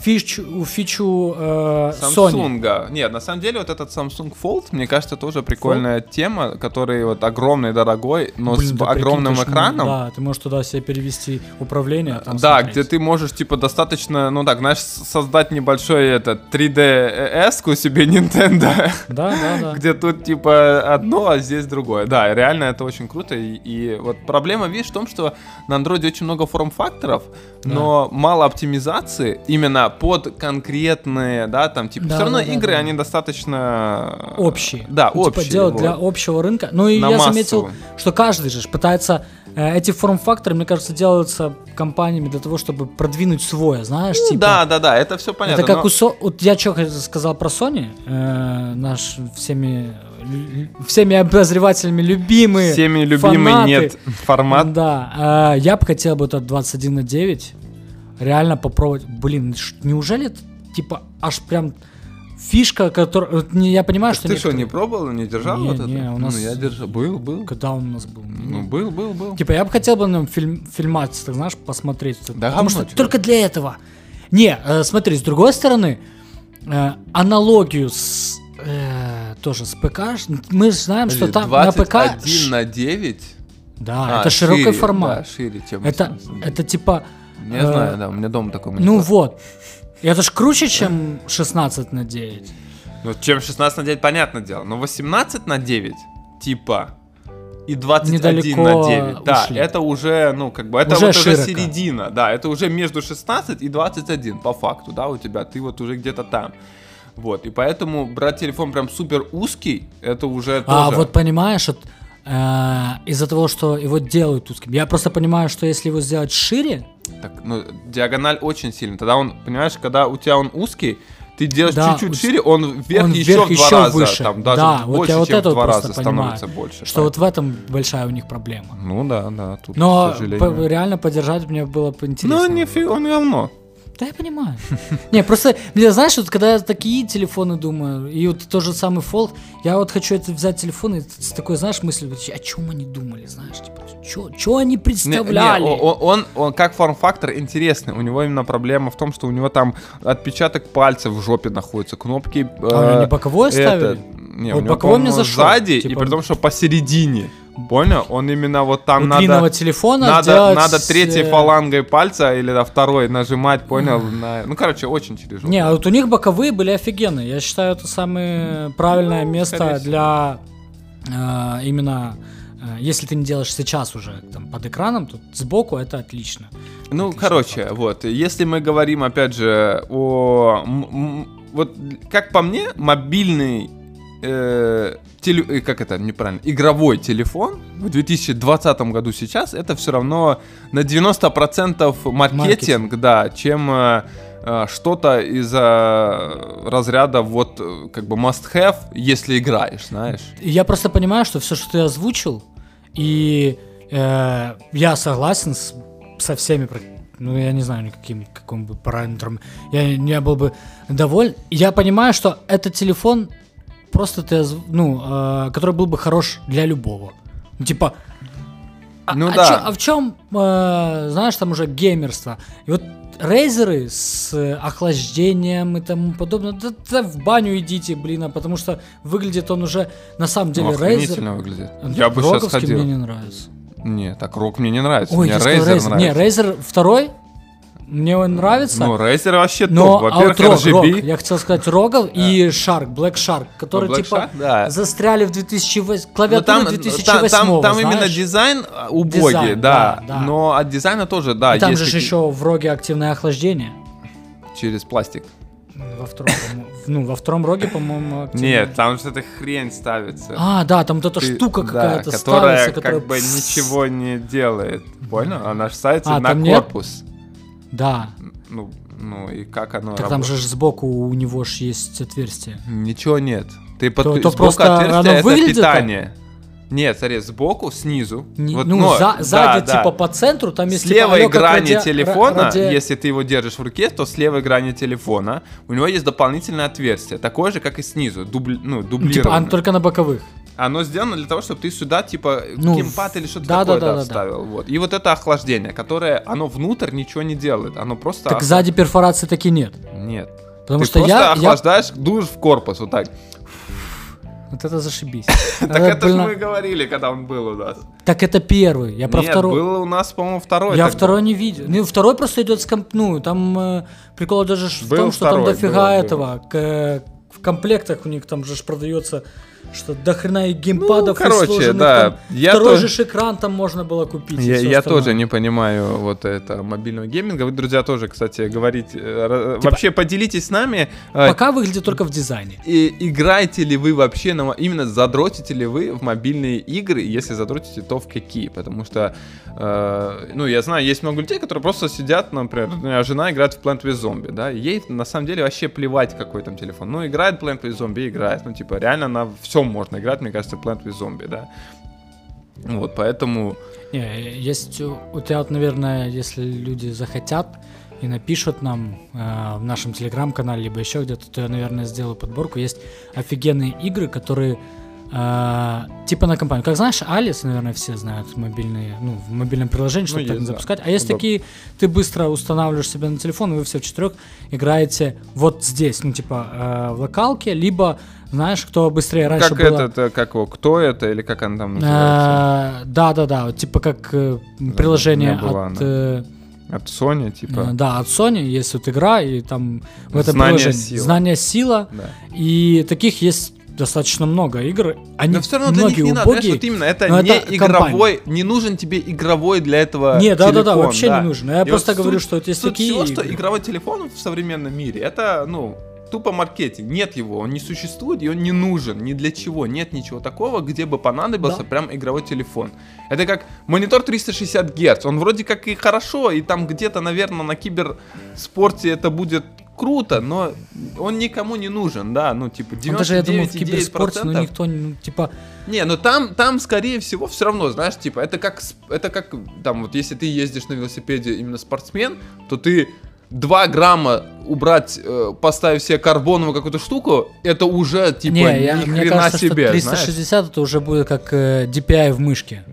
фичу, фичу э, Sony. Samsung. Нет, на самом деле вот этот Samsung Fold, мне кажется, тоже прикольная тема, который вот огромный, дорогой, но Блин, с да прикинь, огромным ну, экраном. Да, ты можешь туда себе перевести управление. а там да, смотреть. где ты можешь, типа, достаточно, ну так, знаешь, создать небольшой этот 3DS-ку себе Nintendo, Да, да, да. где тут, типа, одно, а здесь другое. Да, реально это очень круто. И, и вот проблема, видишь, в том, что на андроиде очень много форм-факторов, но мало оптимизации именно под конкретные, да, там, типа, Да, все равно да, игры, да. они достаточно... общие. Да, Ну, общие. Типа делать вот. для общего рынка. Ну и На я заметил, массовую. что каждый же пытается... э, эти форм-факторы, мне кажется, делаются компаниями для того, чтобы продвинуть свое, знаешь, Ну, типа... да, да, да, это все понятно. Это как но- у Со... Вот я что сказал про Sony, э, наш всеми всеми обозревателями любимый Всеми любимый фанаты. нет формат. Да, э, я бы хотел бы этот 21 на 9 реально попробовать. Блин, неужели это типа аж прям фишка, которая... Я понимаю, что Ты что, не пробовал, не держал Не, вот это? не, у нас- Ну, я держал. Был, был. Когда он у нас был? Ну, был, был, был. Типа, я бы хотел бы на нем фильм, фильмать, так знаешь, посмотреть. Да Потому что чё. только для этого. Не, э, смотри, с другой стороны, э, аналогию с э, тоже с ПК, мы знаем, что Подожди, там на ПК... 21 ш- на 9? Да, А, это широкий шире, формат. Да, шире, чем это, 18 на это типа... 9. Не э, знаю, да, у меня дома такого Ну монитора. вот. Это ж круче, чем 16 на 9. Ну, чем 16 на 9, понятное дело. Но 18 на 9, типа, и 21 Недалеко на 9. Да, ушли. это уже, ну, как бы, это Уже вот уже середина. Да, это уже между 16 и 21, по факту, да, у тебя. Ты вот уже где-то там. Вот, и поэтому брать телефон прям супер узкий, это уже А тоже... вот понимаешь, вот, э, из-за того, что его делают узким, я просто понимаю, что если его сделать шире, Так, ну, диагональ очень сильно. Тогда он, понимаешь, когда у тебя он узкий, ты делаешь Да, чуть-чуть шире, он вверх он еще вверх в два еще раза, выше. там даже Да, больше, вот чем это в два раза понимаю, становится больше. что вот в этом большая у них проблема. Ну да, да, тут, Но к сожалению. по- реально поддержать мне было бы интересно. Ну, нифига, он говно. Да я понимаю. Не, просто, мне, знаешь, вот когда я такие телефоны думаю, и вот тот же самый Fold, я вот хочу это взять телефон и с такой, знаешь, мыслью, о чем они думали, знаешь, типа, что они Не- представляли? не, о- он, он как форм-фактор интересный. У него именно проблема в том, что у него там отпечаток пальцев в жопе находится, кнопки. А, они боковое ставили? Не, Вот у него, боковой мне зашел, сзади, и типа- при том, что посередине. Понял? Он именно вот там У надо... длинного телефона Надо, сделать, надо третьей э, фалангой пальца или да, второй нажимать, понял? На... Ну, короче, очень жопу. Не, а вот у них боковые были офигенные. Я считаю, это самое правильное место скорее всего. для э, именно э, если ты не делаешь сейчас уже там под экраном, то сбоку это отлично. Ну, Отличный короче, вот, если мы говорим, опять же, о... вот, как по мне, мобильный... э, теле- э, как это неправильно? Игровой телефон в 2020 году сейчас, это все равно на 90% маркетинг, Маркетинг. да, чем э, э, что-то из-за разряда вот, э, как бы must-have, если играешь, знаешь. Я просто понимаю, что все, что ты озвучил, и э, я согласен с- со всеми, ну я не знаю никаким каким бы параметром, я не был бы доволен. Я понимаю, что этот телефон просто ты, ну, э, который был бы хорош для любого. Ну, типа, а, Ну а да. чё- а в чем, знаешь, там уже геймерство? И вот рейзеры с э, охлаждением и тому подобное, да, да в баню идите, блин, а потому что выглядит он уже на самом деле Ну, рейзер. выглядит. Ну, Я бы сейчас ходил. мне не нравится. Не, так рок мне не нравится. Ой, мне Razer Razer. Не, нравится. Razer второй, мне он нравится. Ну, Razer вообще но топ. Во-первых, а вот рог, RGB. рог, я хотел сказать Рогов и Shark, Black Shark, которые Ну, Black типа Shark, да. застряли в 2008, Ну, клавиатуру там, 2008 там, там, там именно дизайн а, убогий, Дизайн, да, да, да. Но от дизайна тоже, да, И там же такие- еще в роге активное охлаждение. через пластик. Во втором, ну, во втором роге, по-моему, активное. Нет, там же эта хрень ставится. А, да, там вот эта Ты- штука да, какая-то которая ставится, которая... как бы ничего не делает. Понял? Она же ставится А, на там нет? Да. Ну, Ну и как оно Так там же сбоку у него ж есть отверстие. Ничего нет. Ты под... То- то сбоку просто отверстие это выглядит питание. Нет, смотри, сбоку, снизу. Не- Вот, ну, но- за- да, сзади, да. типа, по центру, там есть С типа, левой алло, как грани ради- телефона, ради- если ты его держишь в руке, то с левой грани телефона у него есть дополнительное отверстие, такое же, как и снизу, дубли, ну, Ну, дублированное. типа, оно только на боковых. Оно сделано для того, чтобы ты сюда, типа, Ну, геймпад или что-то да, да, такое да, да, да, да. вставил. Вот. И вот это охлаждение, которое, оно внутрь ничего не делает, оно просто... Так охла- сзади перфорации таки нет. Нет. Потому ты что просто я, я... охлаждаешь, дуешь в корпус, вот так. Вот это зашибись. Так Это, же мы говорили, когда он был у нас. Так это первый. Я про Нет, второй. был у нас, по-моему, второй. Я второй не видел. Ну, второй просто идет с комп... Ну, там э, прикол даже в том, что там дофига этого. в комплектах у них там же продается что до хрена и геймпадов, Ну, короче, и сложенных да. там. Я Второй то- же экран там можно было купить. Я, я остальное. тоже не понимаю вот это мобильного гейминга. Вы, друзья, тоже, кстати, говорите. э, ра- Типа- Вообще поделитесь с нами. э, Пока выглядит только в дизайне. И играете ли вы вообще на именно задротите ли вы в мобильные игры? Если задротите, то в какие? Потому что, э, ну, я знаю, есть много людей, которые просто сидят, например, у меня жена играет в Plant vs. Zombie, да, ей на самом деле вообще плевать, какой там телефон. Ну, играет Plant vs. Zombie, играет. Ну, типа, реально на всем можно играть, мне кажется, Plant vs. Zombie, да. Вот, поэтому... Не, есть у тебя, наверное, если люди захотят и напишут нам э, в нашем телеграм-канале, либо еще где-то, то я, наверное, сделаю подборку. Есть офигенные игры, которые э, типа на компанию. Как знаешь, Алис, наверное, все знают мобильные, ну, в мобильном приложении, чтобы Ну, так есть, да. запускать. А есть Удобно. такие, ты быстро устанавливаешь себе на телефон, и вы все в четырех играете вот здесь, ну, типа э, в локалке, либо, знаешь, кто быстрее раньше как было... это, это, как его, кто это, или как он там называется? Э, Да, да, да, вот типа как э, приложение от, э, От Sony, типа. э, да, от Sony есть вот игра и там в этом Знание приложении сила. знание сила Да. и таких есть достаточно много игр. Они Но все равно для них не надо, знаешь, убогие. вот именно, это не это игровой, не нужен тебе игровой для этого Не, да, да, да, вообще не нужен. Я И просто вот говорю, суть- что вот есть суть такие всего, что игры. игровой телефон в современном мире, это, ну, тупо маркетинг. Нет его, он не существует, и он не нужен ни для чего. Нет ничего такого, где бы понадобился Да. прям игровой телефон. Это как монитор 360 Гц. Он вроде как и хорошо, и там где-то, наверное, на киберспорте это будет круто, но он никому не нужен, да, ну, типа, 99,9%. Ну, даже я думаю, в киберспорте, ну никто, ну, типа, Не, ну там, там, скорее всего, все равно, знаешь, типа, это как, это как, там, вот если ты ездишь на велосипеде именно спортсмен, то ты 2 грамма убрать, э, поставив себе карбоновую какую-то штуку, это уже, типа, не, ни я, мне хрена кажется, себе, что знаешь. 360 это уже будет как э, DPI в мышке.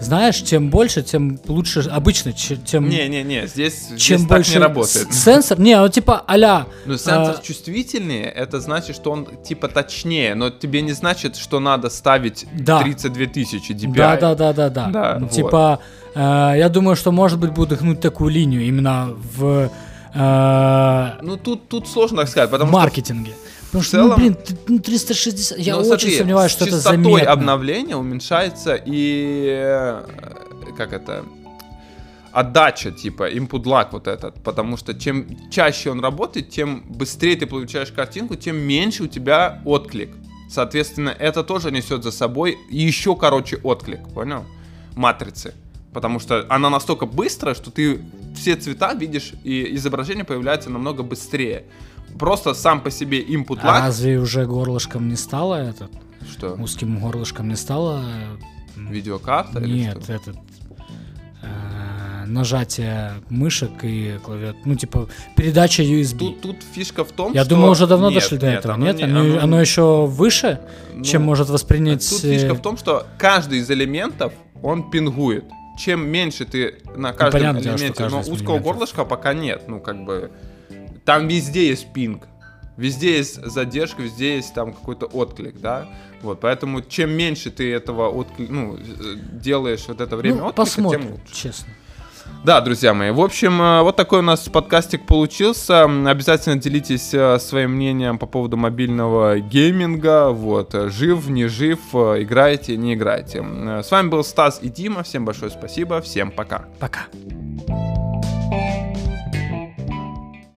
Знаешь, чем больше, тем лучше, обычно, че- тем, Не-не-не, здесь, чем здесь больше так не работает. сенсор, не, ну типа а-ля, Ну, сенсор а, чувствительнее, это значит, что он, типа, точнее, но тебе не значит, что надо ставить Да. 32 тысячи DPI. Да, да, да, да, да. Да, Ну, вот. Типа, э, я думаю, что может быть будут гнуть такую линию именно в, э, Ну, тут, тут сложно так сказать, в потому что маркетинге. Потому в что, ну, целом- блин, ну, 360, я Ну, очень смотри, сомневаюсь, что это частотой заметно. обновления уменьшается и э, как это отдача, типа, input lag вот этот, потому что чем чаще он работает, тем быстрее ты получаешь картинку, тем меньше у тебя отклик. Соответственно, это тоже несет за собой еще короче отклик, понял? Матрицы. Потому что она настолько быстрая, что ты все цвета видишь, и изображение появляется намного быстрее. Просто сам по себе input А lag. разве уже горлышком не стало этот? Что? Узким горлышком не стало? э, Видеокарта или Нет, что? этот э, нажатие мышек и клавиатуры. Ну, типа, передача USB. Тут, тут фишка в том, Я что... думаю, уже давно Нет, дошли до нет, этого. оно Нет, не- оно, оно- оно еще выше, ну, чем может воспринять. Тут э, фишка в том, что каждый из элементов, он пингует. Чем меньше ты на каждом понятное дело, что элементе, но узкого элементов. горлышка пока нет. Ну, как бы... Там везде есть пинг. Везде есть задержка, везде есть там какой-то отклик, да? Вот, поэтому чем меньше ты этого отклик, ну, э, делаешь вот это время ну, отклика, посмотрим, тем лучше. честно. Да, друзья мои, в общем, э, вот такой у нас подкастик получился. Обязательно делитесь э, своим мнением по поводу мобильного гейминга. Вот, жив, не жив, играете, не играете. С вами был Стас и Дима. Всем большое спасибо, всем пока. Пока.